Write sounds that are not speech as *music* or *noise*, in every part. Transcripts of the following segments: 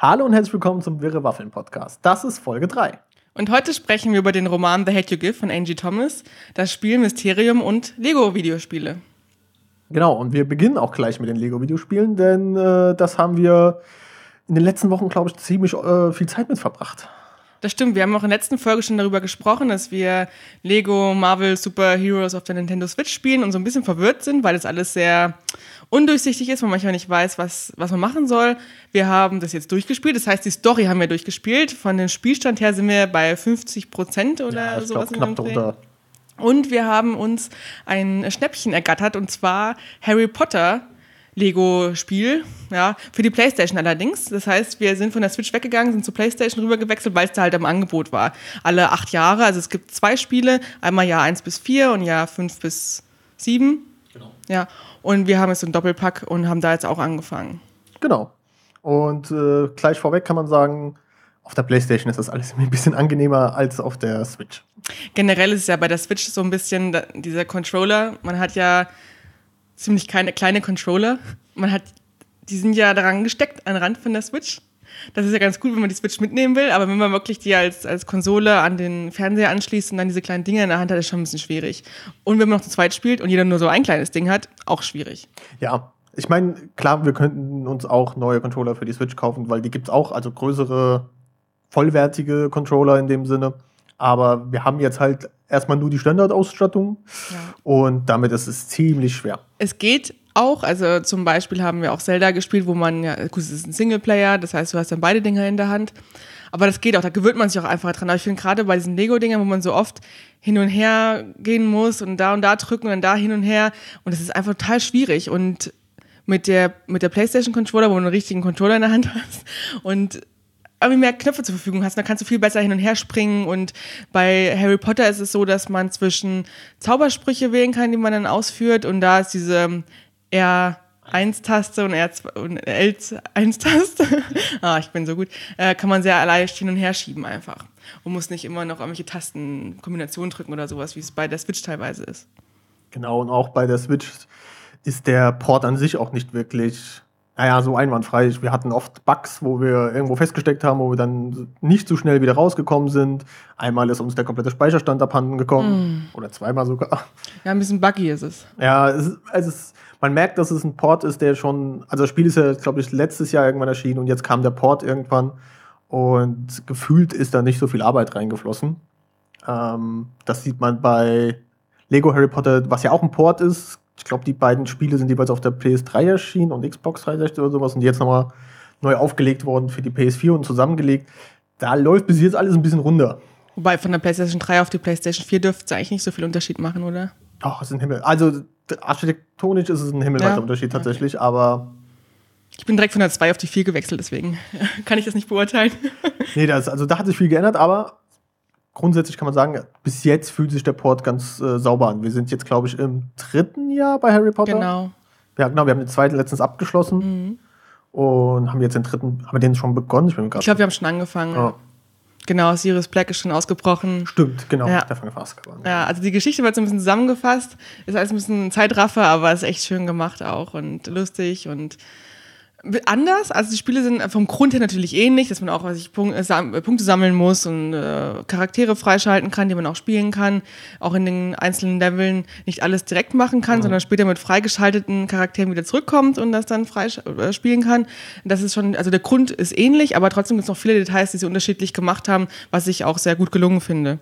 Hallo und herzlich willkommen zum Wirre Waffeln Podcast. Das ist Folge 3. Und heute sprechen wir über den Roman The Hate You Give von Angie Thomas, das Spiel Mysterium und Lego-Videospiele. Genau, und wir beginnen auch gleich mit den Lego-Videospielen, denn äh, das haben wir in den letzten Wochen, glaube ich, ziemlich äh, viel Zeit mit verbracht. Das stimmt, wir haben auch in der letzten Folge schon darüber gesprochen, dass wir Lego Marvel Super Heroes auf der Nintendo Switch spielen und so ein bisschen verwirrt sind, weil das alles sehr undurchsichtig ist, man manchmal nicht weiß, was, was man machen soll. Wir haben das jetzt durchgespielt, das heißt, die Story haben wir durchgespielt. Von dem Spielstand her sind wir bei 50 Prozent oder ja, sowas. Glaub, knapp drunter. Und wir haben uns ein Schnäppchen ergattert und zwar Harry Potter Lego-Spiel, ja, für die Playstation allerdings. Das heißt, wir sind von der Switch weggegangen, sind zur Playstation rübergewechselt, weil es da halt im Angebot war. Alle acht Jahre, also es gibt zwei Spiele, einmal Jahr 1 bis 4 und Jahr 5 bis 7. Genau. Ja, und wir haben jetzt so einen Doppelpack und haben da jetzt auch angefangen. Genau. Und äh, gleich vorweg kann man sagen, auf der PlayStation ist das alles ein bisschen angenehmer als auf der Switch. Generell ist es ja bei der Switch so ein bisschen dieser Controller. Man hat ja ziemlich kleine, kleine Controller. Man hat, die sind ja daran gesteckt, an den Rand von der Switch. Das ist ja ganz gut, wenn man die Switch mitnehmen will, aber wenn man wirklich die als, als Konsole an den Fernseher anschließt und dann diese kleinen Dinger in der Hand hat, ist schon ein bisschen schwierig. Und wenn man noch zu zweit spielt und jeder nur so ein kleines Ding hat, auch schwierig. Ja, ich meine, klar, wir könnten uns auch neue Controller für die Switch kaufen, weil die gibt es auch, also größere, vollwertige Controller in dem Sinne. Aber wir haben jetzt halt erstmal nur die Standardausstattung ja. und damit ist es ziemlich schwer. Es geht auch, also zum Beispiel haben wir auch Zelda gespielt, wo man ja, gut, es ist ein Singleplayer, das heißt, du hast dann beide Dinger in der Hand. Aber das geht auch, da gewöhnt man sich auch einfach dran. Aber ich finde gerade bei diesen Lego-Dingern, wo man so oft hin und her gehen muss und da und da drücken und dann da hin und her. Und das ist einfach total schwierig. Und mit der, mit der PlayStation-Controller, wo du einen richtigen Controller in der Hand *laughs* hast und irgendwie mehr Knöpfe zur Verfügung hast, dann kannst du viel besser hin und her springen. Und bei Harry Potter ist es so, dass man zwischen Zaubersprüche wählen kann, die man dann ausführt. Und da ist diese R1-Taste und, R2, und L1-Taste, *laughs* ah, ich bin so gut, äh, kann man sehr leicht hin und her schieben einfach. Und muss nicht immer noch irgendwelche Tastenkombinationen drücken oder sowas, wie es bei der Switch teilweise ist. Genau, und auch bei der Switch ist der Port an sich auch nicht wirklich naja, so einwandfrei. Wir hatten oft Bugs, wo wir irgendwo festgesteckt haben, wo wir dann nicht so schnell wieder rausgekommen sind. Einmal ist uns der komplette Speicherstand abhanden gekommen. Mm. Oder zweimal sogar. Ja, ein bisschen buggy ist es. Ja, es ist, es ist, man merkt, dass es ein Port ist, der schon, also das Spiel ist ja, glaube ich, letztes Jahr irgendwann erschienen und jetzt kam der Port irgendwann und gefühlt ist da nicht so viel Arbeit reingeflossen. Ähm, das sieht man bei Lego Harry Potter, was ja auch ein Port ist, ich glaube, die beiden Spiele sind jeweils auf der PS3 erschienen und Xbox 360 oder sowas und jetzt nochmal neu aufgelegt worden für die PS4 und zusammengelegt. Da läuft bis jetzt alles ein bisschen runter. Wobei von der PlayStation 3 auf die PlayStation 4 dürfte es eigentlich nicht so viel Unterschied machen, oder? Ach, es ist ein Himmel. Also architektonisch ist es ein himmelweiter ja. Unterschied tatsächlich, okay. aber. Ich bin direkt von der 2 auf die 4 gewechselt, deswegen *laughs* kann ich das nicht beurteilen. nee, das, also da hat sich viel geändert, aber grundsätzlich kann man sagen, bis jetzt fühlt sich der Port ganz äh, sauber an. Wir sind jetzt, glaube ich, im dritten Jahr bei Harry Potter. Genau. Ja, genau, wir haben den zweiten letztens abgeschlossen mhm. und haben jetzt den dritten, haben wir den schon begonnen? Ich, ich glaube, wir haben schon angefangen. Ja. Genau, Sirius Black ist schon ausgebrochen. Stimmt, genau. Ja. Ja, also die Geschichte wird so ein bisschen zusammengefasst. Ist alles ein bisschen Zeitraffer, aber ist echt schön gemacht auch und lustig und anders. Also die Spiele sind vom Grund her natürlich ähnlich, dass man auch sich äh, Punkte sammeln muss und äh, Charaktere freischalten kann, die man auch spielen kann. Auch in den einzelnen Leveln nicht alles direkt machen kann, mhm. sondern später mit freigeschalteten Charakteren wieder zurückkommt und das dann frei äh, spielen kann. Das ist schon, also der Grund ist ähnlich, aber trotzdem gibt es noch viele Details, die sie unterschiedlich gemacht haben, was ich auch sehr gut gelungen finde.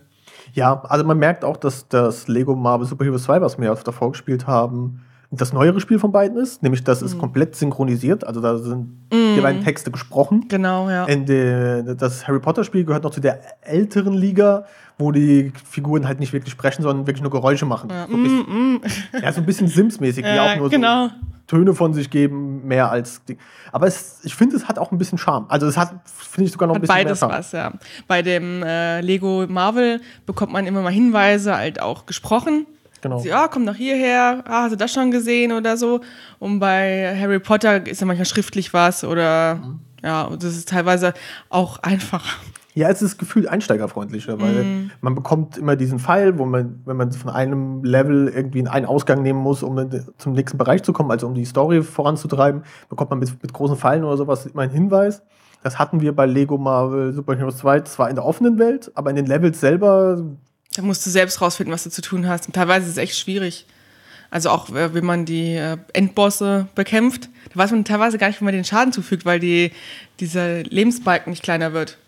Ja, also man merkt auch, dass das Lego Marvel Super Heroes 2, was wir davor gespielt haben, das neuere Spiel von beiden ist, nämlich das ist mhm. komplett synchronisiert, also da sind mm. die beiden Texte gesprochen. Genau, ja. Die, das Harry Potter Spiel gehört noch zu der älteren Liga, wo die Figuren halt nicht wirklich sprechen, sondern wirklich nur Geräusche machen. Ja, so, bisschen, mm, mm. *laughs* ja, so ein bisschen Sims-mäßig, die auch nur genau. so Töne von sich geben, mehr als die. Aber es, ich finde, es hat auch ein bisschen Charme. Also es hat, finde ich, sogar noch hat ein bisschen beides mehr Charme. was, ja. Bei dem äh, Lego Marvel bekommt man immer mal Hinweise, halt auch gesprochen Genau. Sie, ah, komm doch hierher, ah, hast du das schon gesehen oder so. Und bei Harry Potter ist ja manchmal schriftlich was oder mhm. ja, das ist teilweise auch einfach. Ja, es ist gefühlt einsteigerfreundlicher, weil Mhm. man bekommt immer diesen Pfeil, wo man, wenn man von einem Level irgendwie in einen Ausgang nehmen muss, um zum nächsten Bereich zu kommen, also um die Story voranzutreiben, bekommt man mit, mit großen Pfeilen oder sowas immer einen Hinweis. Das hatten wir bei Lego Marvel Super Heroes 2 zwar in der offenen Welt, aber in den Levels selber, Da musst du selbst rausfinden, was du zu tun hast. Und teilweise ist es echt schwierig. Also auch, äh, wenn man die äh, Endbosse bekämpft, da weiß man teilweise gar nicht, wie man den Schaden zufügt, weil die, dieser Lebensbalken nicht kleiner wird.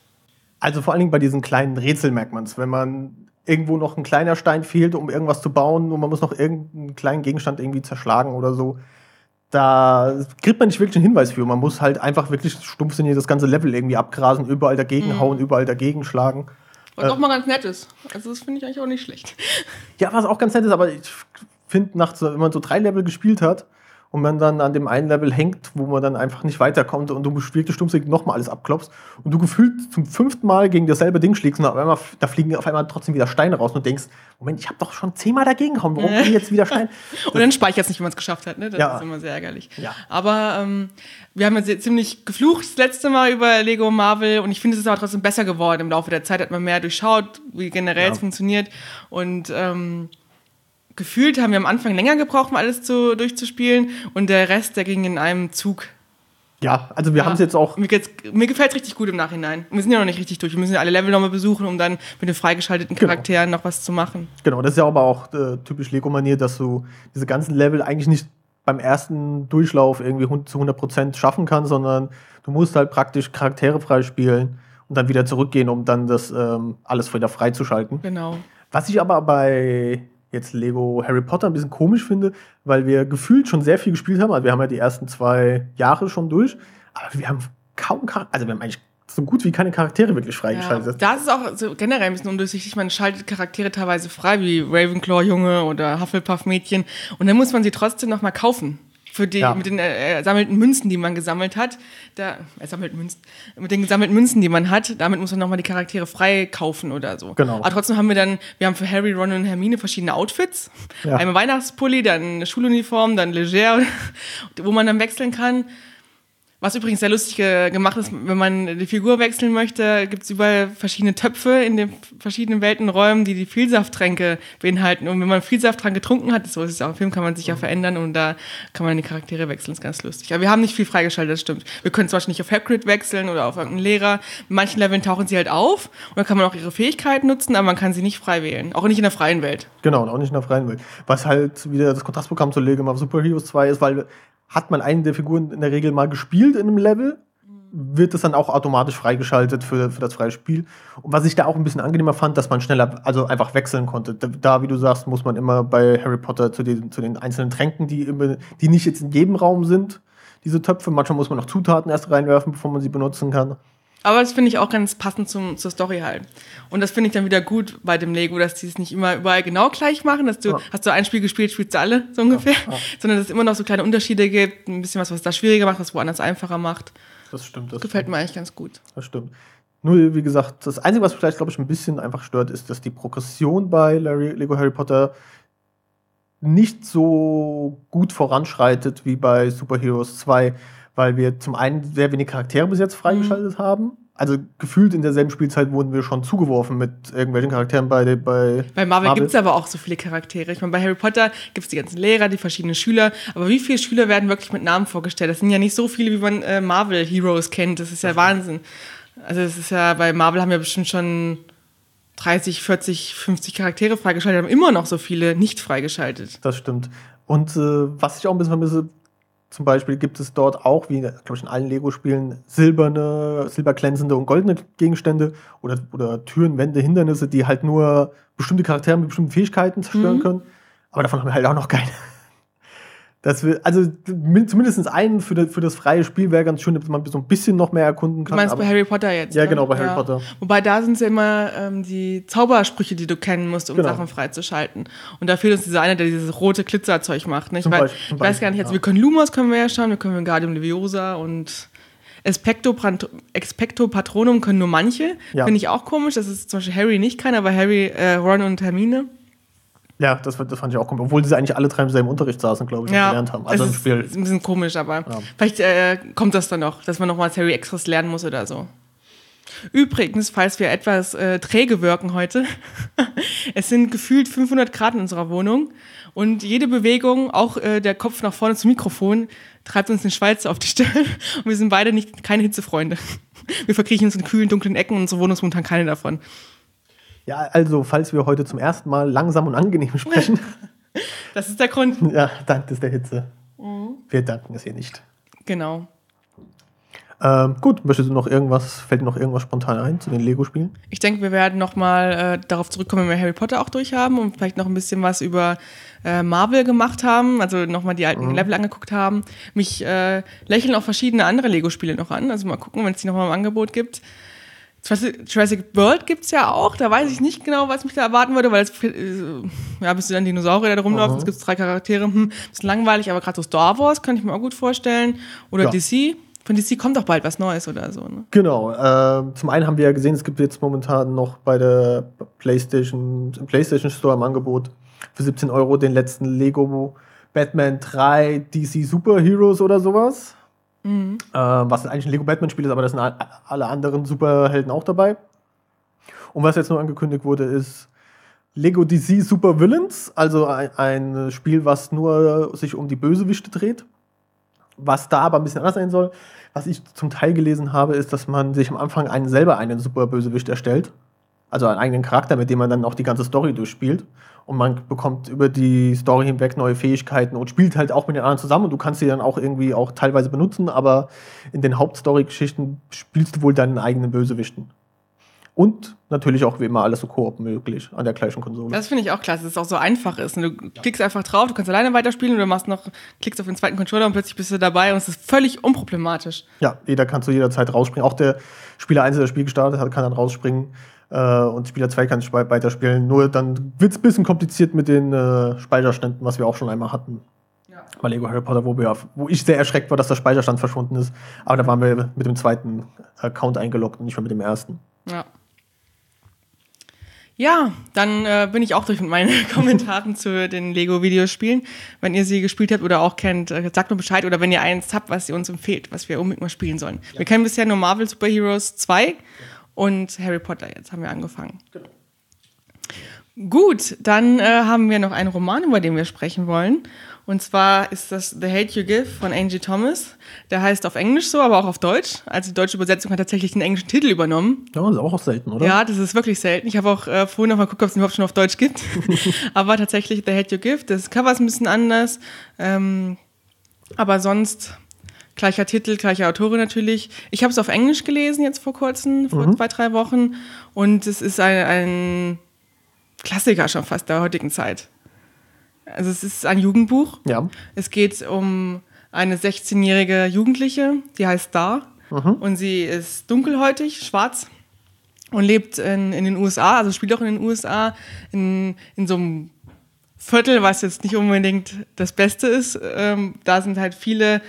also vor allen Dingen bei diesen kleinen Rätseln merkt man es, wenn man irgendwo noch ein kleiner Stein fehlt, um irgendwas zu bauen und man muss noch irgendeinen kleinen Gegenstand irgendwie zerschlagen oder so. Da kriegt man nicht wirklich einen Hinweis für. Man muss halt einfach wirklich stumpfsinnig das ganze Level irgendwie abgrasen, überall dagegen hauen, überall dagegen schlagen. Was auch mal ganz nett ist. Also das finde ich eigentlich auch nicht schlecht. Ja, was auch ganz nett ist, aber ich finde, nach wenn man so drei Level gespielt hat und man dann an dem einen Level hängt, wo man dann einfach nicht weiterkommt und du wirklich stumpfsinnig nochmal alles abklopfst und du gefühlt zum fünften Mal gegen dasselbe Ding schlägst und auf einmal, da fliegen auf einmal trotzdem wieder Steine raus und du denkst, Moment, ich habe doch schon zehnmal dagegen gehauen, warum kriegen jetzt wieder Steine? *laughs* Und dann speichert es nicht, wenn man es geschafft hat. Ne? Das Ja. ist immer sehr ärgerlich. Ja. Aber ähm, wir haben jetzt ziemlich geflucht das letzte Mal über Lego Marvel und ich finde, es ist aber trotzdem besser geworden. Im Laufe der Zeit hat man mehr durchschaut, wie generell Ja. es funktioniert. Und ähm, gefühlt haben wir am Anfang länger gebraucht, um alles zu, durchzuspielen. Und der Rest, der ging in einem Zug. Ja, also wir haben es jetzt auch Mir, mir gefällt es richtig gut im Nachhinein. Wir sind ja noch nicht richtig durch. Wir müssen ja alle Level nochmal besuchen, um dann mit den freigeschalteten Genau. Charakteren noch was zu machen. Genau, das ist ja aber auch äh, typisch Lego-Manier, dass du diese ganzen Level eigentlich nicht beim ersten Durchlauf irgendwie zu 100% schaffen kannst, sondern du musst halt praktisch Charaktere freispielen und dann wieder zurückgehen, um dann das ähm, alles wieder freizuschalten. Genau. Was ich aber bei jetzt Lego Harry Potter ein bisschen komisch finde, weil wir gefühlt schon sehr viel gespielt haben. Also wir haben ja die ersten zwei Jahre schon durch, aber wir haben kaum Charaktere, also wir haben eigentlich so gut wie keine Charaktere wirklich Ja, freigeschaltet. da ist es auch so generell ein bisschen undurchsichtig. Man schaltet Charaktere teilweise frei, wie Ravenclaw-Junge oder Hufflepuff-Mädchen. Und dann muss man sie trotzdem nochmal kaufen. Für die, Ja. mit den äh, ersammelten Münzen, die man gesammelt hat. Da, ersammelten Münzen. Mit den gesammelten Münzen, die man hat, damit muss man nochmal die Charaktere frei kaufen oder so. Genau. Aber trotzdem haben wir dann, wir haben für Harry, Ron und Hermine verschiedene Outfits. Ja. Einmal Weihnachtspulli, dann eine Schuluniform, dann Leger, *laughs* wo man dann wechseln kann. Was übrigens sehr lustig ge gemacht ist, wenn man die Figur wechseln möchte, gibt es überall verschiedene Töpfe in den verschiedenen Weltenräumen, die die Vielsafttränke beinhalten. Und wenn man Vielsafttrank getrunken hat, so ist es auch im Film, kann man sich ja verändern und da kann man die Charaktere wechseln. Ist ganz lustig. Aber wir haben nicht viel freigeschaltet, das stimmt. Wir können zum Beispiel nicht auf Hagrid wechseln oder auf irgendeinen Lehrer. In manchen Leveln tauchen sie halt auf und dann kann man auch ihre Fähigkeiten nutzen, aber man kann sie nicht frei wählen. Auch nicht in der freien Welt. Genau, und auch nicht in der freien Welt. Was halt wieder das Kontrastprogramm zu Lego Marvel Super Heroes 2 ist, weil hat man einen der Figuren in der Regel mal gespielt in einem Level, wird das dann auch automatisch freigeschaltet für, für das freie Spiel. Und was ich da auch ein bisschen angenehmer fand, dass man schneller, also einfach wechseln konnte. Da, da wie du sagst, muss man immer bei Harry Potter zu den, zu den einzelnen Tränken, die, immer, die nicht jetzt in jedem Raum sind, diese Töpfe. Manchmal muss man noch Zutaten erst reinwerfen, bevor man sie benutzen kann. Aber das finde ich auch ganz passend zum, zur Story halt. Und das finde ich dann wieder gut bei dem Lego, dass die es nicht immer überall genau gleich machen, dass du, Ja. hast du ein Spiel gespielt, spielst du alle, so ungefähr, sondern dass es immer noch so kleine Unterschiede gibt, ein bisschen was, was da schwieriger macht, was woanders einfacher macht. Das stimmt. Das Gefällt mir eigentlich ganz gut. Das stimmt. Nur, wie gesagt, das Einzige, was vielleicht, glaube ich, ein bisschen einfach stört, ist, dass die Progression bei Larry, Lego Harry Potter nicht so gut voranschreitet wie bei Super Heroes 2, weil wir zum einen sehr wenig Charaktere bis jetzt freigeschaltet haben. Also gefühlt in derselben Spielzeit wurden wir schon zugeworfen mit irgendwelchen Charakteren bei, bei Bei Marvel, gibt es aber auch so viele Charaktere. Ich meine, bei Harry Potter gibt es die ganzen Lehrer, die verschiedenen Schüler. Aber wie viele Schüler werden wirklich mit Namen vorgestellt? Das sind ja nicht so viele, wie man äh, Marvel Heroes kennt. Das ist ja Wahnsinn. Also es ist ja, bei Marvel haben wir bestimmt schon 30, 40, 50 Charaktere freigeschaltet, haben immer noch so viele nicht freigeschaltet. Das stimmt. Und äh, was ich auch ein bisschen vermisse, zum Beispiel gibt es dort auch, wie glaube ich in allen Lego-Spielen, silberne, silberglänzende und goldene Gegenstände oder, oder Türen, Wände, Hindernisse, die halt nur bestimmte Charaktere mit bestimmten Fähigkeiten zerstören Mhm. können. Aber davon haben wir halt auch noch keine. Das will, also min- zumindest einen für, das- für das freie Spiel wäre ganz schön, dass man so ein bisschen noch mehr erkunden Du kann. meinst aber- bei Harry Potter jetzt? Ja, ne? genau, bei Harry Potter. Wobei da sind es ja immer ähm, die Zaubersprüche, die du kennen musst, um Genau. Sachen freizuschalten. Und da fehlt uns dieser eine, der dieses rote Glitzerzeug macht. Ich, Zum weiß, Beispiel- ich weiß gar nicht, also ja. wir können Lumos können wir ja schauen, wir können Wingardium Leviosa und Expecto, Expecto Patronum können nur manche. Ja. Finde ich auch komisch, dass es zum Beispiel Harry nicht kann, aber Harry, äh, Ron und Hermine. Ja, das, das fand ich auch komisch. Obwohl sie eigentlich alle drei im selben Unterricht saßen, glaube ich, und Ja, gelernt haben. Also es im ist, Spiel. ist ein bisschen komisch, aber vielleicht äh, kommt das dann noch, dass man nochmals Harry extras lernen muss oder so. Übrigens, falls wir etwas äh, träge wirken heute, *laughs* es sind gefühlt 500 Grad in unserer Wohnung und jede Bewegung, auch äh, der Kopf nach vorne zum Mikrofon, treibt uns den Schweiz auf die Stirn *laughs* und wir sind beide nicht keine Hitzefreunde. *laughs* Wir verkriechen uns in kühlen, dunklen Ecken und unsere Wohnung ist momentan keine davon. Ja, also, falls wir heute zum ersten Mal langsam und angenehm *laughs* sprechen. das ist der Grund. Ja, dank des der Hitze. Mhm. Wir danken es ihr nicht. Genau. Ähm, gut, möchtest du noch irgendwas, fällt dir noch irgendwas spontan ein zu den Lego-Spielen? Ich denke, wir werden nochmal äh, darauf zurückkommen, wenn wir Harry Potter auch durchhaben und vielleicht noch ein bisschen was über äh, Marvel gemacht haben, also nochmal die alten mhm. Level angeguckt haben. Mich äh, lächeln auch verschiedene andere Lego-Spiele noch an, also mal gucken, wenn es die nochmal im Angebot gibt. Jurassic World gibt es ja auch, da weiß ich nicht genau, was mich da erwarten würde, weil es, äh, ja, bis du dann Dinosaurier da rumlaufen, es gibt drei Charaktere, hm, bisschen langweilig, aber gerade so Star Wars kann ich mir auch gut vorstellen. Oder ja. DC. Von DC kommt doch bald was Neues oder so. Ne? Genau. Äh, zum einen haben wir ja gesehen, es gibt jetzt momentan noch bei der PlayStation, PlayStation Store im Angebot für 17 Euro den letzten Lego Batman 3 DC Superheroes oder sowas. Mhm. Äh, was eigentlich ein Lego Batman-Spiel ist, aber da sind alle anderen Superhelden auch dabei. Und was jetzt nur angekündigt wurde, ist Lego DC Super Villains, also ein, ein Spiel, was nur sich um die Bösewichte dreht. Was da aber ein bisschen anders sein soll, was ich zum Teil gelesen habe, ist, dass man sich am Anfang einen selber einen super Bösewicht erstellt. Also einen eigenen Charakter, mit dem man dann auch die ganze Story durchspielt. Und man bekommt über die Story hinweg neue Fähigkeiten und spielt halt auch mit den anderen zusammen. Und du kannst sie dann auch irgendwie auch teilweise benutzen, aber in den Hauptstory-Geschichten spielst du wohl deinen eigenen Bösewichten. Und natürlich auch wie immer alles so koop möglich an der gleichen Konsole. Das finde ich auch klasse, dass es auch so einfach ist. Du klickst einfach drauf, du kannst alleine weiterspielen oder machst noch, klickst auf den zweiten Controller und plötzlich bist du dabei und es ist völlig unproblematisch. Ja, jeder kann zu jeder Zeit rausspringen. Auch der Spieler 1, der das Spiel gestartet hat, kann dann rausspringen. Äh, und Spieler 2 kann weiterspielen. Nur dann wird es ein bisschen kompliziert mit den äh, Speicherständen, was wir auch schon einmal hatten. Ja. Bei Lego Harry Potter, wo, wir, wo ich sehr erschreckt war, dass der Speicherstand verschwunden ist. Aber da waren wir mit dem zweiten Account eingeloggt und nicht mehr mit dem ersten. Ja. Ja, dann äh, bin ich auch durch mit meinen *laughs* Kommentaren zu den Lego-Videospielen. Wenn ihr sie gespielt habt oder auch kennt, äh, sagt mir Bescheid. Oder wenn ihr eins habt, was ihr uns empfehlt, was wir unbedingt mal spielen sollen. Ja. Wir kennen bisher nur Marvel Super Heroes 2 ja. Und Harry Potter. Jetzt haben wir angefangen. Genau. Gut, dann äh, haben wir noch einen Roman, über den wir sprechen wollen. Und zwar ist das The Hate You Give von Angie Thomas. Der heißt auf Englisch so, aber auch auf Deutsch. Also die deutsche Übersetzung hat tatsächlich den englischen Titel übernommen. Ja, das ist auch selten, oder? Ja, das ist wirklich selten. Ich habe auch äh, vorhin noch mal geguckt, ob es überhaupt schon auf Deutsch gibt. *laughs* aber tatsächlich The Hate You Give. Das Cover ist ein bisschen anders. Ähm, aber sonst gleicher Titel, gleiche Autorin natürlich. Ich habe es auf Englisch gelesen jetzt vor kurzem, vor mhm. zwei, drei Wochen. Und es ist ein, ein Klassiker schon fast der heutigen Zeit. Also es ist ein Jugendbuch. Ja. Es geht um eine 16-jährige Jugendliche, die heißt Dar. Mhm. Und sie ist dunkelhäutig, schwarz und lebt in, in den USA, also spielt auch in den USA, in, in so einem Viertel, was jetzt nicht unbedingt das Beste ist. Ähm, da sind halt viele,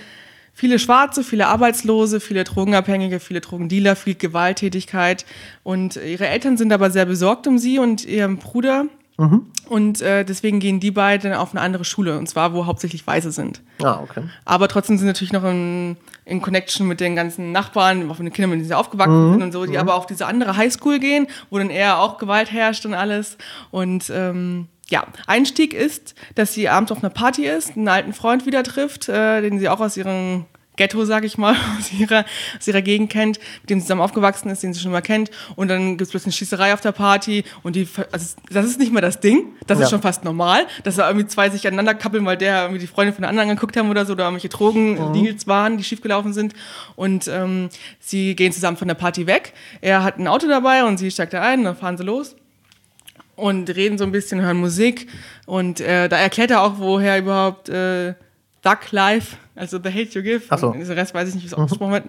viele Schwarze, viele Arbeitslose, viele Drogenabhängige, viele Drogendealer, viel Gewalttätigkeit. Und ihre Eltern sind aber sehr besorgt um sie und ihren Bruder. Mhm. Und äh, deswegen gehen die beiden auf eine andere Schule, und zwar, wo hauptsächlich Weiße sind. Ah, okay. Aber trotzdem sind natürlich noch in, in Connection mit den ganzen Nachbarn, auch mit den Kindern, mit denen sie aufgewachsen mhm. sind und so, die mhm. aber auf diese andere Highschool gehen, wo dann eher auch Gewalt herrscht und alles. Und ähm, ja, Einstieg ist, dass sie abends auf einer Party ist, einen alten Freund wieder trifft, äh, den sie auch aus ihren Ghetto, sag ich mal, *laughs* aus ihrer, aus ihrer Gegend kennt, mit dem sie zusammen aufgewachsen ist, den sie schon mal kennt. Und dann gibt es plötzlich eine Schießerei auf der Party und die, also das ist nicht mehr das Ding, das ja. ist schon fast normal, dass da irgendwie zwei sich aneinander kappeln, weil der irgendwie die Freundin von der anderen geguckt haben oder so, oder irgendwelche Drogen-Deals mhm. waren, die schiefgelaufen sind. Und ähm, sie gehen zusammen von der Party weg. Er hat ein Auto dabei und sie steigt da ein, dann fahren sie los und reden so ein bisschen, hören Musik. Und äh, da erklärt er auch, woher überhaupt äh, Duck Life, also The Hate You Give, so. den Rest weiß ich nicht, wie es mhm. ausgesprochen wird,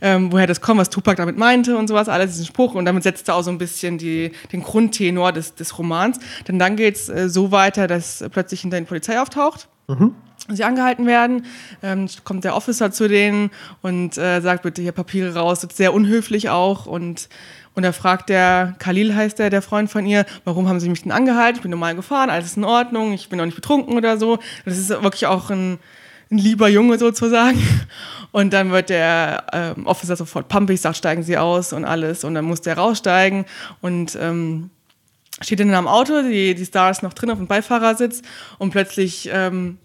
ähm, woher das kommt, was Tupac damit meinte und sowas, alles diesen Spruch und damit setzt er auch so ein bisschen die, den Grundtenor des, des Romans. Denn dann geht es äh, so weiter, dass plötzlich hinter den Polizei auftaucht. Mhm. Sie angehalten werden, ähm, kommt der Officer zu denen und äh, sagt bitte hier Papiere raus, sehr unhöflich auch und und da fragt der, Khalil heißt der, der Freund von ihr, warum haben sie mich denn angehalten? Ich bin normal gefahren, alles ist in Ordnung, ich bin auch nicht betrunken oder so. Das ist wirklich auch ein, ein lieber Junge sozusagen. Und dann wird der ähm, Officer sofort pumpig, sagt, steigen Sie aus und alles. Und dann muss der raussteigen und ähm, steht dann am Auto, die, die Star ist noch drin auf dem Beifahrersitz und plötzlich ähm,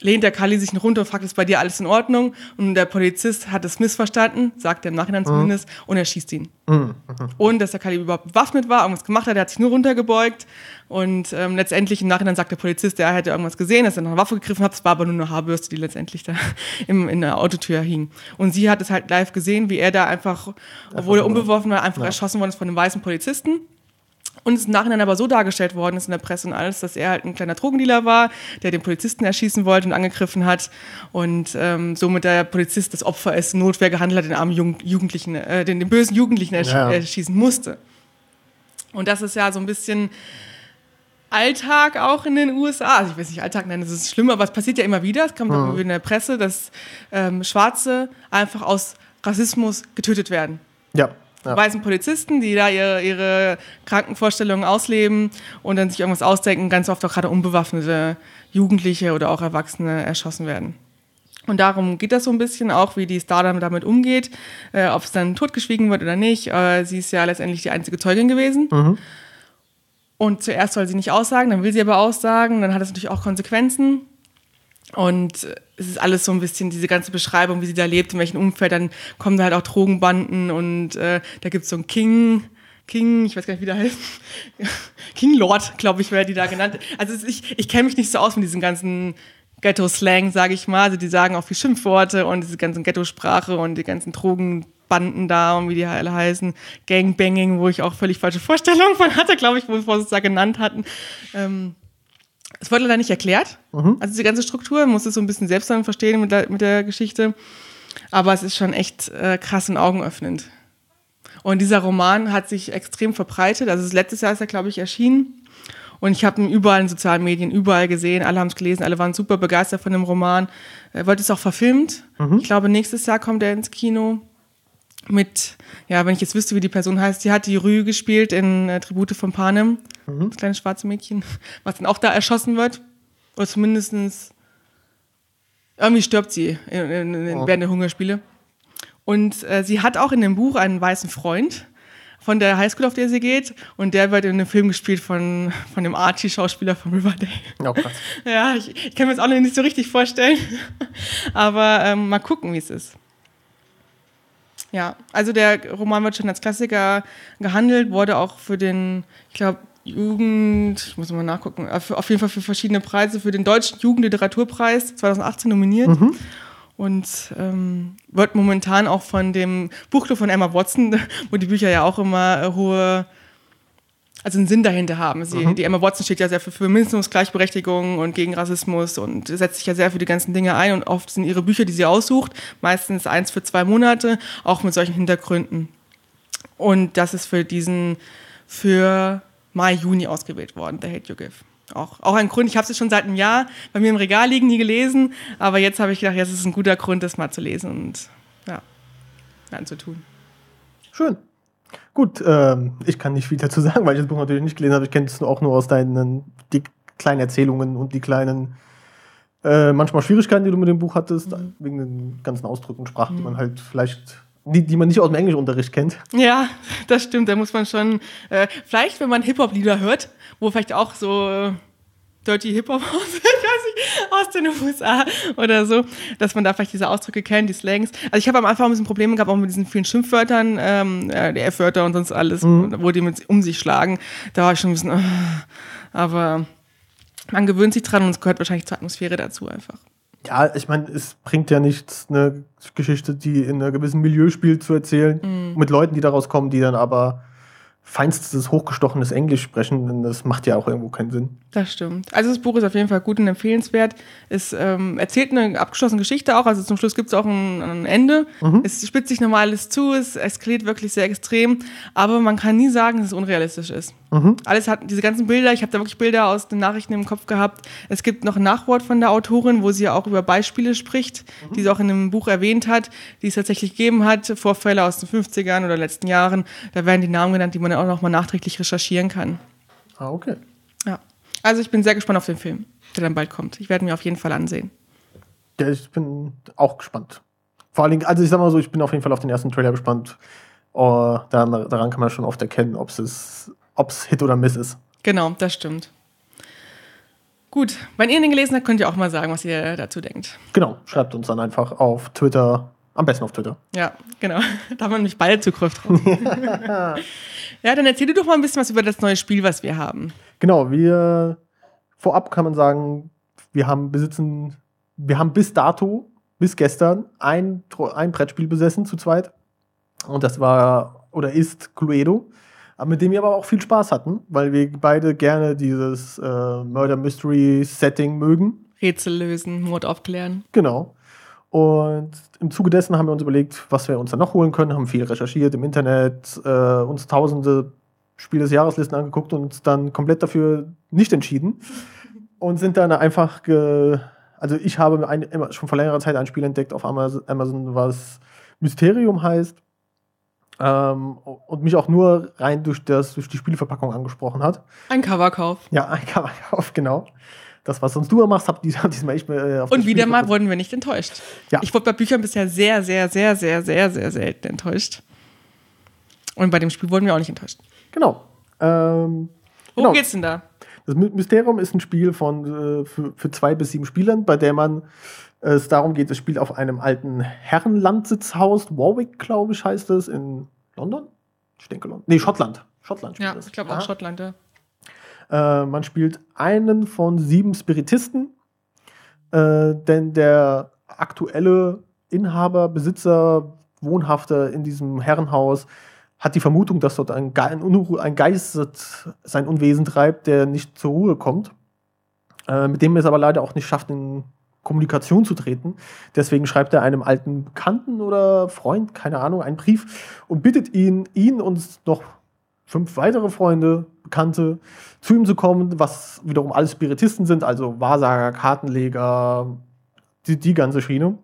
lehnt der Kali sich noch runter und fragt, ist bei dir alles in Ordnung? Und der Polizist hat es missverstanden, sagt er im Nachhinein mhm. zumindest, und er schießt ihn. Mhm. Und dass der Kali überhaupt bewaffnet war, irgendwas gemacht hat, er hat sich nur runtergebeugt. Und ähm, letztendlich im Nachhinein sagt der Polizist, er hätte irgendwas gesehen, dass er nach einer Waffe gegriffen hat. Es war aber nur eine Haarbürste, die letztendlich da *laughs* im, in der Autotür hing. Und sie hat es halt live gesehen, wie er da einfach, obwohl er unbewaffnet war, einfach ja. erschossen worden ist von einem weißen Polizisten. Und es ist im Nachhinein aber so dargestellt worden ist in der Presse und alles, dass er halt ein kleiner Drogendealer war, der den Polizisten erschießen wollte und angegriffen hat und ähm, somit der Polizist das Opfer ist, Notwehr gehandelt hat, den armen Jugend Jugendlichen, äh, den, den, bösen Jugendlichen ersch ja. erschießen musste. Und das ist ja so ein bisschen Alltag auch in den USA. Also ich weiß nicht, Alltag nennen, das ist schlimm, aber es passiert ja immer wieder. Es kommt mhm. in der Presse, dass ähm, Schwarze einfach aus Rassismus getötet werden. Ja ja. weißen Polizisten, die da ihre, ihre Krankenvorstellungen ausleben und dann sich irgendwas ausdenken, ganz oft auch gerade unbewaffnete Jugendliche oder auch Erwachsene erschossen werden. Und darum geht das so ein bisschen auch, wie die Stardom damit umgeht, äh, ob es dann totgeschwiegen wird oder nicht. Äh, sie ist ja letztendlich die einzige Zeugin gewesen. Mhm. Und zuerst soll sie nicht aussagen, dann will sie aber aussagen, dann hat das natürlich auch Konsequenzen. Und es ist alles so ein bisschen diese ganze Beschreibung, wie sie da lebt, in welchem Umfeld. Dann kommen da halt auch Drogenbanden und äh, da gibt es so einen King, King, ich weiß gar nicht, wie der heißt. *laughs* King Lord, glaube ich, wäre die da genannt. Also ich, ich kenne mich nicht so aus mit diesem ganzen Ghetto-Slang, sage ich mal. Also die sagen auch viel Schimpfworte und diese ganzen Ghetto-Sprache und die ganzen Drogenbanden da und wie die alle heißen. Gangbanging, wo ich auch völlig falsche Vorstellungen von hatte, glaube ich, wo sie es da genannt hatten. Ähm, es wurde leider nicht erklärt. Mhm. Also die ganze Struktur, man muss es so ein bisschen selbst dann verstehen mit der, mit der Geschichte. Aber es ist schon echt äh, krass und augenöffnend. Und dieser Roman hat sich extrem verbreitet. Also letztes Jahr ist er, glaube ich, erschienen. Und ich habe ihn überall in sozialen Medien, überall gesehen. Alle haben es gelesen, alle waren super begeistert von dem Roman. Er wird es auch verfilmt. Mhm. Ich glaube, nächstes Jahr kommt er ins Kino mit, ja, wenn ich jetzt wüsste, wie die Person heißt, die hat die Rü gespielt in äh, Tribute von Panem, mhm. das kleine schwarze Mädchen, *laughs* was dann auch da erschossen wird. Oder zumindestens irgendwie stirbt sie in, in, in, oh. während der Hungerspiele. Und äh, sie hat auch in dem Buch einen weißen Freund von der Highschool, auf der sie geht. Und der wird in einem Film gespielt von, von dem Archie-Schauspieler von Riverdale. Oh, krass. *laughs* Ja, ich, ich kann mir das auch noch nicht so richtig vorstellen. *laughs* Aber ähm, mal gucken, wie es ist. Ja, also der Roman wird schon als Klassiker gehandelt, wurde auch für den, ich glaube, Jugend, ich muss mal nachgucken, äh, auf jeden Fall für verschiedene Preise, für den Deutschen Jugendliteraturpreis 2018 nominiert. Mhm. Und ähm, wird momentan auch von dem Buchclub von Emma Watson, *laughs* wo die Bücher ja auch immer äh, hohe also einen Sinn dahinter haben. Sie, mhm. Die Emma Watson steht ja sehr für Feminismus, Gleichberechtigung und gegen Rassismus und setzt sich ja sehr für die ganzen Dinge ein und oft sind ihre Bücher, die sie aussucht, meistens eins für zwei Monate, auch mit solchen Hintergründen. Und das ist für diesen, für Mai, Juni ausgewählt worden, The Hate You Give. Auch, auch ein Grund, ich habe es schon seit einem Jahr bei mir im Regal liegen, nie gelesen, aber jetzt habe ich gedacht, jetzt ist ein guter Grund, das mal zu lesen und ja, anzutun. Schön. Gut, ähm, ich kann nicht viel dazu sagen, weil ich das Buch natürlich nicht gelesen habe. Ich kenne es auch nur aus deinen die kleinen Erzählungen und die kleinen äh, manchmal Schwierigkeiten, die du mit dem Buch hattest, mhm. wegen den ganzen Ausdrücken und Sprachen, mhm. die man halt vielleicht die, die man nicht aus dem Englischunterricht kennt. Ja, das stimmt. Da muss man schon, äh, vielleicht, wenn man Hip-Hop-Lieder hört, wo vielleicht auch so äh, Dirty Hip-Hop *laughs* aus, aus den USA oder so, dass man da vielleicht diese Ausdrücke kennt, die Slangs. Also ich habe am Anfang ein bisschen Probleme gehabt, auch mit diesen vielen Schimpfwörtern, ähm, äh, die F-Wörter und sonst alles, mhm. wo die mit um sich schlagen. Da war ich schon ein bisschen, äh, aber man gewöhnt sich dran und es gehört wahrscheinlich zur Atmosphäre dazu einfach. Ja, ich meine, es bringt ja nichts, eine Geschichte, die in einem gewissen Milieu spielt, zu erzählen, mhm. mit Leuten, die daraus kommen, die dann aber feinstes, hochgestochenes Englisch sprechen, denn das macht ja auch irgendwo keinen Sinn. Das stimmt. Also das Buch ist auf jeden Fall gut und empfehlenswert. Es ähm, erzählt eine abgeschlossene Geschichte auch, also zum Schluss gibt es auch ein, ein Ende. Mhm. Es spitzt sich nochmal alles zu, es eskaliert wirklich sehr extrem, aber man kann nie sagen, dass es unrealistisch ist. Mhm. Alles hat, diese ganzen Bilder, ich habe da wirklich Bilder aus den Nachrichten im Kopf gehabt. Es gibt noch ein Nachwort von der Autorin, wo sie auch über Beispiele spricht, mhm. die sie auch in dem Buch erwähnt hat, die es tatsächlich gegeben hat, Vorfälle aus den 50ern oder letzten Jahren. Da werden die Namen genannt, die man auch nochmal nachträglich recherchieren kann. Ah, okay. Ja. Also ich bin sehr gespannt auf den Film, der dann bald kommt. Ich werde mir auf jeden Fall ansehen. Ja, ich bin auch gespannt. Vor allen Dingen, also ich sag mal so, ich bin auf jeden Fall auf den ersten Trailer gespannt. Oh, daran, daran kann man schon oft erkennen, ob es Hit oder Miss ist. Genau, das stimmt. Gut, wenn ihr den gelesen habt, könnt ihr auch mal sagen, was ihr dazu denkt. Genau, schreibt uns dann einfach auf Twitter, am besten auf Twitter. Ja, genau. *laughs* Da haben wir nämlich beide Zugriff drauf. *laughs* ja, dann erzähl dir doch mal ein bisschen was über das neue Spiel, was wir haben. Genau, wir vorab kann man sagen, wir haben besitzen, wir haben bis dato, bis gestern, ein, ein Brettspiel besessen zu zweit. Und das war oder ist Cluedo mit dem wir aber auch viel Spaß hatten, weil wir beide gerne dieses äh, Murder Mystery Setting mögen. Rätsel lösen, Mord aufklären. Genau. Und im Zuge dessen haben wir uns überlegt, was wir uns dann noch holen können, haben viel recherchiert im Internet, äh, uns tausende Spiel des Jahreslisten angeguckt und uns dann komplett dafür nicht entschieden. Und sind dann einfach, ge also ich habe ein, schon vor längerer Zeit ein Spiel entdeckt auf Amazon, was Mysterium heißt. Ähm, und mich auch nur rein durch, das, durch die Spieleverpackung angesprochen hat. Ein Coverkauf. Ja, ein Coverkauf, genau. Das, was sonst du immer machst, hab *laughs* diesmal echt äh, auf Und wieder mal wurden wir nicht enttäuscht. Ja. Ich wurde bei Büchern bisher sehr, sehr, sehr, sehr, sehr, sehr selten enttäuscht. Und bei dem Spiel wurden wir auch nicht enttäuscht. Genau. Ähm, Worum genau. geht's denn da? Das Mysterium ist ein Spiel von, äh, für, für zwei bis sieben Spielern, bei der man es darum geht, es spielt auf einem alten Herrenlandsitzhaus, Warwick, glaube ich, heißt es, in London? Ich denke London. Nee, Schottland. Schottland spielt ja, das. ich glaube auch Schottland, ja. Äh, man spielt einen von sieben Spiritisten, äh, denn der aktuelle Inhaber, Besitzer, Wohnhafter in diesem Herrenhaus hat die Vermutung, dass dort ein, Ge ein Geist sein Unwesen treibt, der nicht zur Ruhe kommt. Äh, mit dem er es aber leider auch nicht schafft, in Kommunikation zu treten. Deswegen schreibt er einem alten Bekannten oder Freund, keine Ahnung, einen Brief und bittet ihn, ihn und noch fünf weitere Freunde, Bekannte, zu ihm zu kommen, was wiederum alles Spiritisten sind, also Wahrsager, Kartenleger, die, die ganze Schiene,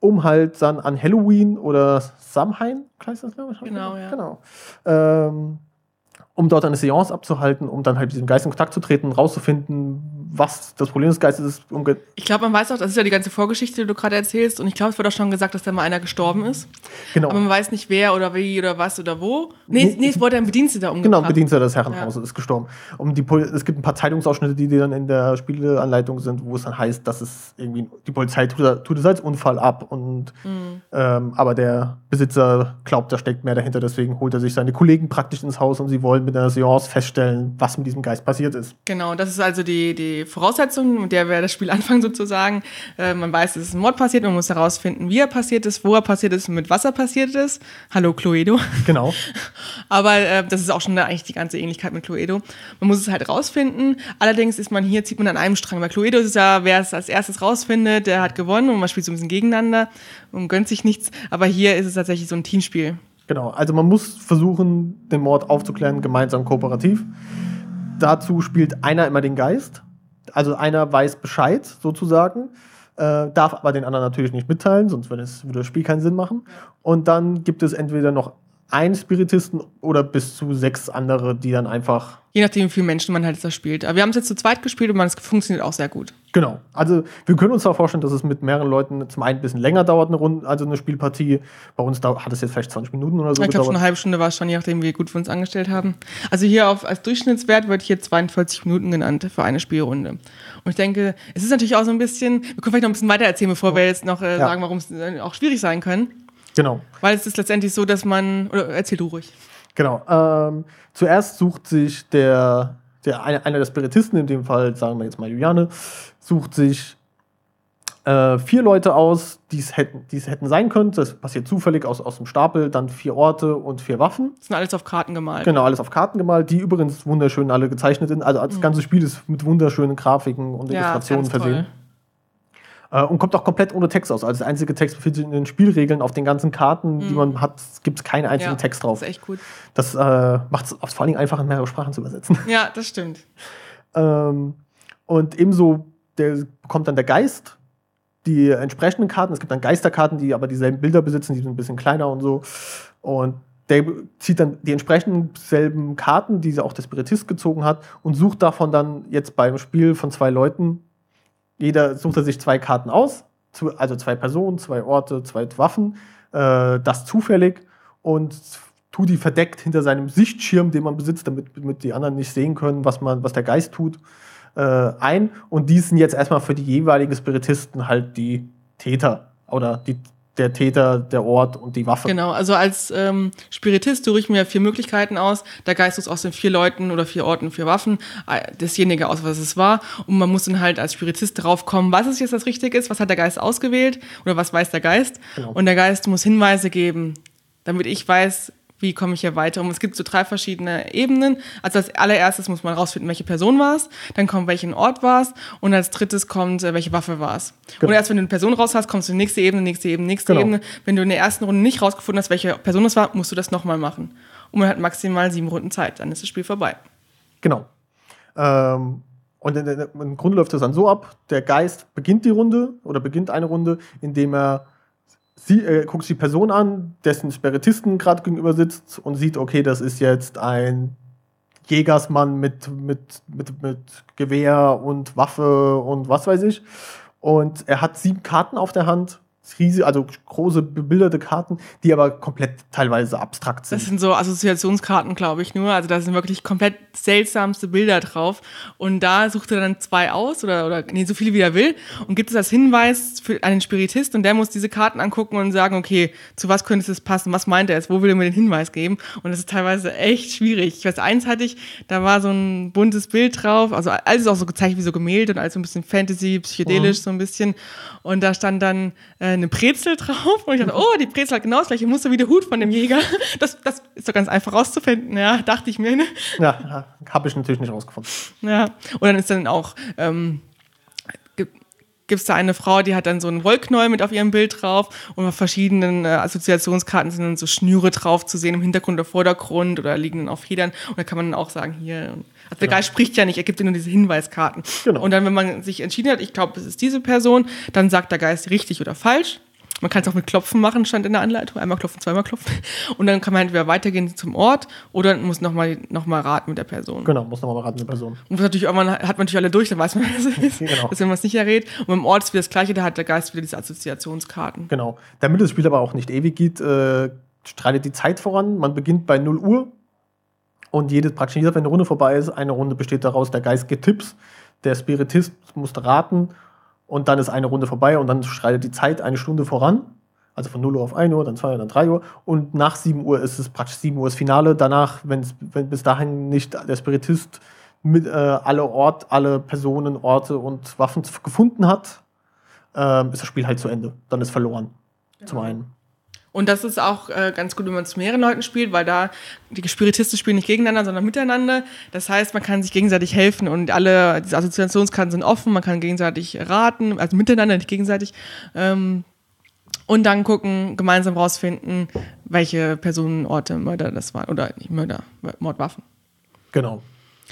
um halt dann an Halloween oder Samhain, heißt das, glaube ich? Genau, ja. Genau. Ähm, um dort eine Seance abzuhalten, um dann halt mit diesem Geist in Kontakt zu treten, rauszufinden, was das Problem des Geistes ist. Ich glaube, man weiß auch, das ist ja die ganze Vorgeschichte, die du gerade erzählst. Und ich glaube, es wird auch schon gesagt, dass da mal einer gestorben ist. Genau. Aber man weiß nicht, wer oder wie oder was oder wo. Nee, nee es wurde ein Bediensteter umgebracht. Genau, Bediensteter des Herrenhauses ja. ist gestorben. Um die es gibt ein paar Zeitungsausschnitte, die dann in der Spieleanleitung sind, wo es dann heißt, dass es irgendwie die Polizei tut, tut es als Unfall ab. Und, mhm. ähm, aber der Besitzer glaubt, da steckt mehr dahinter. Deswegen holt er sich seine Kollegen praktisch ins Haus und sie wollen mit einer Seance feststellen, was mit diesem Geist passiert ist. Genau, das ist also die, die Voraussetzung, mit der wir das Spiel *laughs* anfangen sozusagen. Äh, man weiß, es ist ein Mord passiert, man muss herausfinden, wie er passiert ist, wo er passiert ist, mit was er passiert ist. Hallo Cluedo. Genau. *laughs* Aber äh, das ist auch schon eigentlich die ganze Ähnlichkeit mit Cluedo. Man muss es halt rausfinden. Allerdings ist man hier, zieht man an einem Strang. Bei Cluedo ist es ja, wer es als erstes rausfindet, der hat gewonnen und man spielt so ein bisschen gegeneinander und gönnt sich nichts. Aber hier ist es tatsächlich so ein Teamspiel. Genau, also man muss versuchen, den Mord aufzuklären, gemeinsam kooperativ. Dazu spielt einer immer den Geist also einer weiß Bescheid sozusagen, äh, darf aber den anderen natürlich nicht mitteilen, sonst würde, das Spiel keinen Sinn machen. Und dann gibt es entweder noch einen Spiritisten oder bis zu sechs andere, die dann einfach. Je nachdem, wie viele Menschen man halt da spielt. Aber wir haben es jetzt zu zweit gespielt und es funktioniert auch sehr gut. Genau. Also wir können uns zwar vorstellen, dass es mit mehreren Leuten zum einen ein bisschen länger dauert, eine Runde, also eine Spielpartie. Bei uns hat es jetzt vielleicht 20 Minuten oder so. Ich glaube, schon eine halbe Stunde war es schon, je nachdem, wie gut wir uns angestellt haben. Also hier auf, als Durchschnittswert wird hier 42 Minuten genannt für eine Spielrunde. Und ich denke, es ist natürlich auch so ein bisschen, wir können vielleicht noch ein bisschen weiter erzählen, bevor wir jetzt noch äh, ja. sagen, warum es äh, auch schwierig sein kann. Genau. Weil es ist letztendlich so, dass man. Oder erzähl du ruhig. Genau. Ähm, zuerst sucht sich der, der eine, einer der Spiritisten, in dem Fall sagen wir jetzt mal Juliane, sucht sich äh, vier Leute aus, die es hätten, hätten sein können. Das passiert zufällig aus, aus dem Stapel. Dann vier Orte und vier Waffen. Das sind alles auf Karten gemalt. Genau, alles auf Karten gemalt, die übrigens wunderschön alle gezeichnet sind. Also das mhm. ganze Spiel ist mit wunderschönen Grafiken und Illustrationen ja, versehen. Toll. Äh, und kommt auch komplett ohne Text aus. Also der einzige Text befindet sich in den Spielregeln. Auf den ganzen Karten, mhm. die man hat, gibt es keinen einzigen ja, Text drauf. Das ist echt gut. Das äh, macht es vor allen Dingen einfach in mehrere Sprachen zu übersetzen. *laughs* Ja, das stimmt. ähm, und ebenso der, bekommt dann der Geist die entsprechenden Karten. Es gibt dann Geisterkarten, die aber dieselben Bilder besitzen, die sind ein bisschen kleiner und so. Und der zieht dann die entsprechenden selben Karten, die auch der Spiritist gezogen hat, und sucht davon dann jetzt beim Spiel von zwei Leuten jeder sucht er sich zwei Karten aus, also zwei Personen, zwei Orte, zwei Waffen, äh, das zufällig und tu die verdeckt hinter seinem Sichtschirm, den man besitzt, damit, damit die anderen nicht sehen können, was, man, was der Geist tut, äh, ein. Und die sind jetzt erstmal für die jeweiligen Spiritisten halt die Täter oder die, der Täter, der Ort und die Waffe. Genau, also als ähm, Spiritist suche ich mir vier Möglichkeiten aus. Der Geist sucht aus den vier Leuten oder vier Orten, vier Waffen, äh, dasjenige aus, was es war. Und man muss dann halt als Spiritist drauf kommen, was ist jetzt das Richtige ist, was hat der Geist ausgewählt oder was weiß der Geist. Genau. Und der Geist muss Hinweise geben, damit ich weiß, wie komme ich hier weiter? Und es gibt so drei verschiedene Ebenen. Also als allererstes muss man rausfinden, welche Person war es, dann kommt, welchen Ort war es und als drittes kommt, äh, welche Waffe war es. Genau. Und erst wenn du eine Person raus hast, kommst du in die nächste Ebene, nächste Ebene, nächste genau. Ebene. Wenn du in der ersten Runde nicht rausgefunden hast, welche Person es war, musst du das nochmal machen. Und man hat maximal sieben Runden Zeit, dann ist das Spiel vorbei. Genau. Ähm, und im Grunde läuft das dann so ab, der Geist beginnt die Runde oder beginnt eine Runde, indem er sie äh, guckt die Person an, dessen Spiritisten gerade gegenüber sitzt und sieht, okay, das ist jetzt ein Jägersmann mit, mit, mit, mit Gewehr und Waffe und was weiß ich. Und er hat sieben Karten auf der Hand riesige, also große bebilderte Karten, die aber komplett teilweise abstrakt sind. Das sind so Assoziationskarten, glaube ich, nur. Also da sind wirklich komplett seltsamste Bilder drauf. Und da sucht er dann zwei aus oder, oder nee, so viele wie er will und gibt es als Hinweis für einen Spiritist und der muss diese Karten angucken und sagen, okay, zu was könnte es passen? Was meint er jetzt? Wo will er mir den Hinweis geben? Und das ist teilweise echt schwierig. Ich weiß, eins hatte ich, da war so ein buntes Bild drauf, also alles ist auch so gezeichnet wie so Gemälde und alles so ein bisschen Fantasy, psychedelisch mhm. so ein bisschen. Und da stand dann äh, eine Brezel drauf und ich dachte, oh, die Brezel hat genau das gleiche Muster wie der Hut von dem Jäger. *laughs* Das, das ist doch ganz einfach rauszufinden, ja, dachte ich mir. Ne? Ja, habe ich natürlich nicht rausgefunden. Ja, und dann ist dann auch, ähm, gibt es da eine Frau, die hat dann so einen Wollknäuel mit auf ihrem Bild drauf und auf verschiedenen äh, Assoziationskarten sind dann so Schnüre drauf zu sehen im Hintergrund oder Vordergrund oder liegen dann auf Federn und da kann man dann auch sagen, hier, also der genau. Geist spricht ja nicht, er gibt dir nur diese Hinweiskarten. Genau. Und dann, wenn man sich entschieden hat, ich glaube, es ist diese Person, dann sagt der Geist richtig oder falsch. Man kann es auch mit Klopfen machen, stand in der Anleitung. Einmal klopfen, zweimal klopfen. Und dann kann man entweder weitergehen zum Ort oder muss nochmal noch mal raten mit der Person. Genau, muss nochmal raten mit der Person. Und natürlich irgendwann hat man natürlich alle durch, dann weiß man, was es ist. Genau. Dass wenn man es nicht errät. Und beim Ort ist wieder das Gleiche, da hat der Geist wieder diese Assoziationskarten. Genau. Damit das Spiel aber auch nicht ewig geht, äh, streitet die Zeit voran. Man beginnt bei 0 Uhr und jede, praktisch jeder, wenn eine Runde vorbei ist, eine Runde besteht daraus, der Geist gibt Tipps, der Spiritist muss raten und dann ist eine Runde vorbei und dann schreitet die Zeit eine Stunde voran. Also von 0 Uhr auf 1 Uhr, dann 2 Uhr, dann 3 Uhr. Und nach 7 Uhr ist es praktisch 7 Uhr das Finale. Danach, wenn bis dahin nicht der Spiritist mit äh, alle Ort, alle Personen, Orte und Waffen gefunden hat, äh, ist das Spiel halt zu Ende. Dann ist verloren. Ja. Zum einen. Und das ist auch äh, ganz gut, wenn man es zu mehreren Leuten spielt, weil da die Spiritisten spielen nicht gegeneinander, sondern miteinander. Das heißt, man kann sich gegenseitig helfen und alle, diese Assoziationskarten sind offen, man kann gegenseitig raten, also miteinander, nicht gegenseitig. Ähm, und dann gucken, gemeinsam rausfinden, welche Personen, Orte, Mörder das waren. Oder nicht Mörder, Mordwaffen. Genau.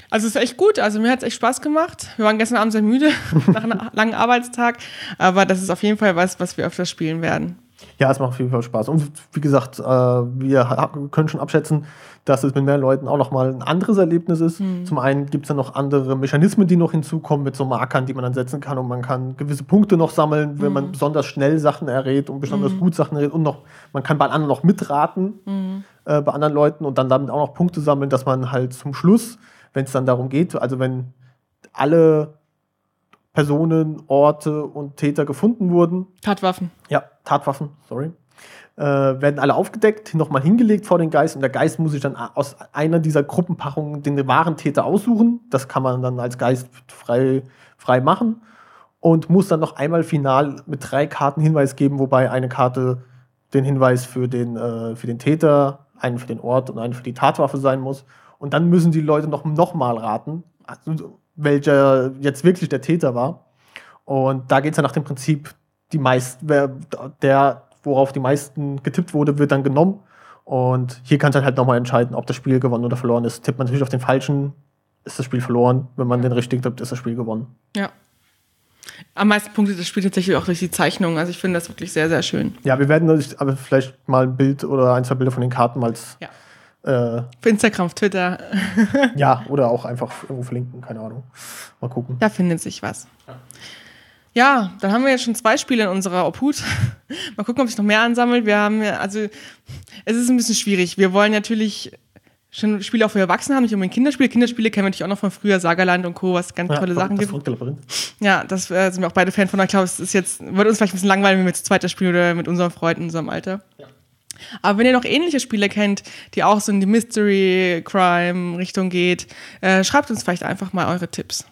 Also es ist echt gut. Also mir hat es echt Spaß gemacht. Wir waren gestern Abend sehr müde *laughs* nach einem *laughs* langen Arbeitstag. Aber das ist auf jeden Fall was, was wir öfter spielen werden. Ja, es macht auf jeden Fall Spaß. Und wie gesagt, äh, wir können schon abschätzen, dass es mit mehr Leuten auch nochmal ein anderes Erlebnis ist. Mhm. Zum einen gibt es dann noch andere Mechanismen, die noch hinzukommen mit so Markern, die man dann setzen kann und man kann gewisse Punkte noch sammeln, wenn mhm. man besonders schnell Sachen errät und besonders mhm. gut Sachen errät und noch, man kann bei anderen noch mitraten, mhm. äh, bei anderen Leuten und dann damit auch noch Punkte sammeln, dass man halt zum Schluss, wenn es dann darum geht, also wenn alle Personen, Orte und Täter gefunden wurden. Tatwaffen. Ja, Tatwaffen, sorry. Äh, werden alle aufgedeckt, nochmal hingelegt vor den Geist und der Geist muss sich dann aus einer dieser Gruppenpackungen den wahren Täter aussuchen. Das kann man dann als Geist frei, frei machen und muss dann noch einmal final mit drei Karten Hinweis geben, wobei eine Karte den Hinweis für den, äh, für den Täter, einen für den Ort und einen für die Tatwaffe sein muss. Und dann müssen die Leute noch, noch mal raten. Also, welcher jetzt wirklich der Täter war. Und da geht es ja nach dem Prinzip, die meist, der, worauf die meisten getippt wurde, wird dann genommen. Und hier kann es halt nochmal entscheiden, ob das Spiel gewonnen oder verloren ist. Tippt man natürlich auf den falschen, ist das Spiel verloren. Wenn man den richtigen tippt, ist das Spiel gewonnen. Ja. Am meisten Punkte das Spiel tatsächlich auch durch die Zeichnung. Also ich finde das wirklich sehr, sehr schön. Ja, wir werden aber vielleicht mal ein Bild oder ein, zwei Bilder von den Karten mal ja. Äh, Für Instagram, Twitter. *laughs* ja, oder auch *laughs* einfach irgendwo verlinken, keine Ahnung. Mal gucken. Da findet sich was. Ja. Dann haben wir jetzt schon zwei Spiele in unserer Obhut. *laughs* Mal gucken, ob sich noch mehr ansammelt. Wir haben ja, also es ist ein bisschen schwierig. Wir wollen natürlich schon Spiele auch für Erwachsene haben, nicht unbedingt Kinderspiele. Kinderspiele kennen wir natürlich auch noch von früher, Sagaland und Co., was ganz ja, tolle Sachen gibt. Ja, das äh, sind wir auch beide Fan von. Ich glaube, es ist jetzt, wird uns vielleicht ein bisschen langweilig, wenn wir zu zweit spielen oder mit unseren Freunden in unserem Alter. Ja. Aber wenn ihr noch ähnliche Spiele kennt, die auch so in die Mystery-Crime-Richtung geht, äh, schreibt uns vielleicht einfach mal eure Tipps.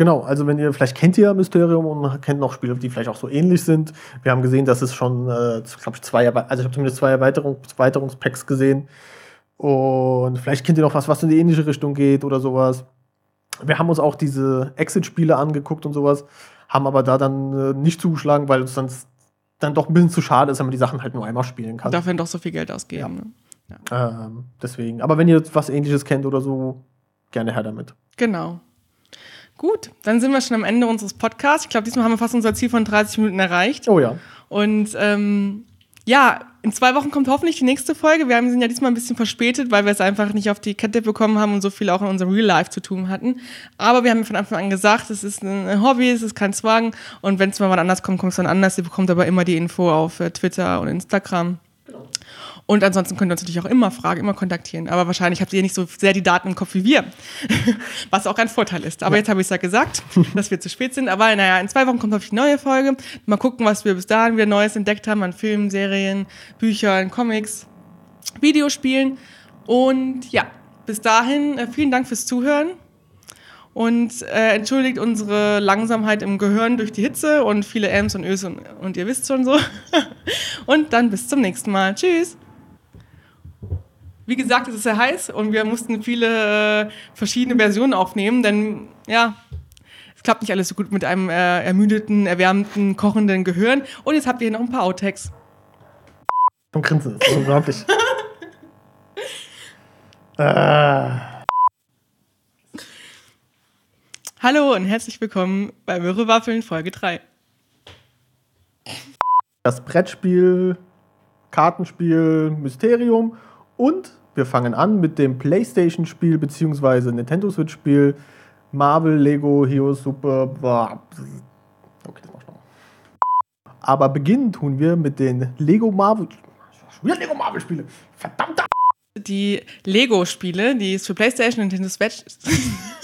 Genau, also wenn ihr, vielleicht kennt ihr Mysterium und kennt noch Spiele, die vielleicht auch so ähnlich sind. Wir haben gesehen, dass es schon, äh, glaube ich, zwei, also ich habe zumindest zwei Erweiterungs Erweiterungspacks gesehen. Und vielleicht kennt ihr noch was, was in die ähnliche Richtung geht oder sowas. Wir haben uns auch diese Exit-Spiele angeguckt und sowas, haben aber da dann äh, nicht zugeschlagen, weil es sonst dann doch ein bisschen zu schade ist, wenn man die Sachen halt nur einmal spielen kann. Man doch so viel Geld ausgeben. Ja. Ne? Ja. Ähm, deswegen. Aber wenn ihr was ähnliches kennt oder so, gerne her damit. Genau. Gut, dann sind wir schon am Ende unseres Podcasts. Ich glaube, diesmal haben wir fast unser Ziel von 30 Minuten erreicht. Oh ja. Und ähm, ja, in zwei Wochen kommt hoffentlich die nächste Folge. Wir sind ja diesmal ein bisschen verspätet, weil wir es einfach nicht auf die Kette bekommen haben und so viel auch in unserem Real Life zu tun hatten. Aber wir haben von Anfang an gesagt, es ist ein Hobby, es ist kein Zwang. Und wenn es mal wann anders kommt, kommt es dann anders. Ihr bekommt aber immer die Info auf äh, Twitter und Instagram. Und ansonsten könnt ihr uns natürlich auch immer fragen, immer kontaktieren. Aber wahrscheinlich habt ihr nicht so sehr die Daten im Kopf wie wir. *laughs* Was auch ein Vorteil ist. Aber ja. jetzt habe ich es ja gesagt, dass wir zu spät sind. Aber naja, in zwei Wochen kommt hoffentlich eine neue Folge. Mal gucken, was wir bis dahin wieder Neues entdeckt haben an Filmen, Serien, Büchern, Comics, Videospielen. Und ja, bis dahin äh, vielen Dank fürs Zuhören. Und äh, entschuldigt unsere Langsamkeit im Gehirn durch die Hitze und viele Ms und Ös und, und ihr wisst schon so. *laughs* und dann bis zum nächsten Mal. Tschüss. Wie gesagt, es ist sehr heiß und wir mussten viele äh, verschiedene Versionen aufnehmen, denn ja, es klappt nicht alles so gut mit einem äh, ermüdeten, erwärmten, kochenden Gehirn. Und jetzt habt ihr hier noch ein paar Outtakes. Vom Grinsen, das ist unglaublich. *laughs* äh. Hallo und herzlich willkommen bei Möhrewaffeln Folge 3. Das Brettspiel, Kartenspiel, Mysterium und wir fangen an mit dem PlayStation-Spiel bzw. Nintendo Switch-Spiel Marvel Lego Hero Super. Okay, das mach ich noch. Aber beginnen tun wir mit den Lego Marvel. Wieder Lego Marvel-Spiele. Verdammt! Die Lego-Spiele, die es für PlayStation und Nintendo Switch. *laughs*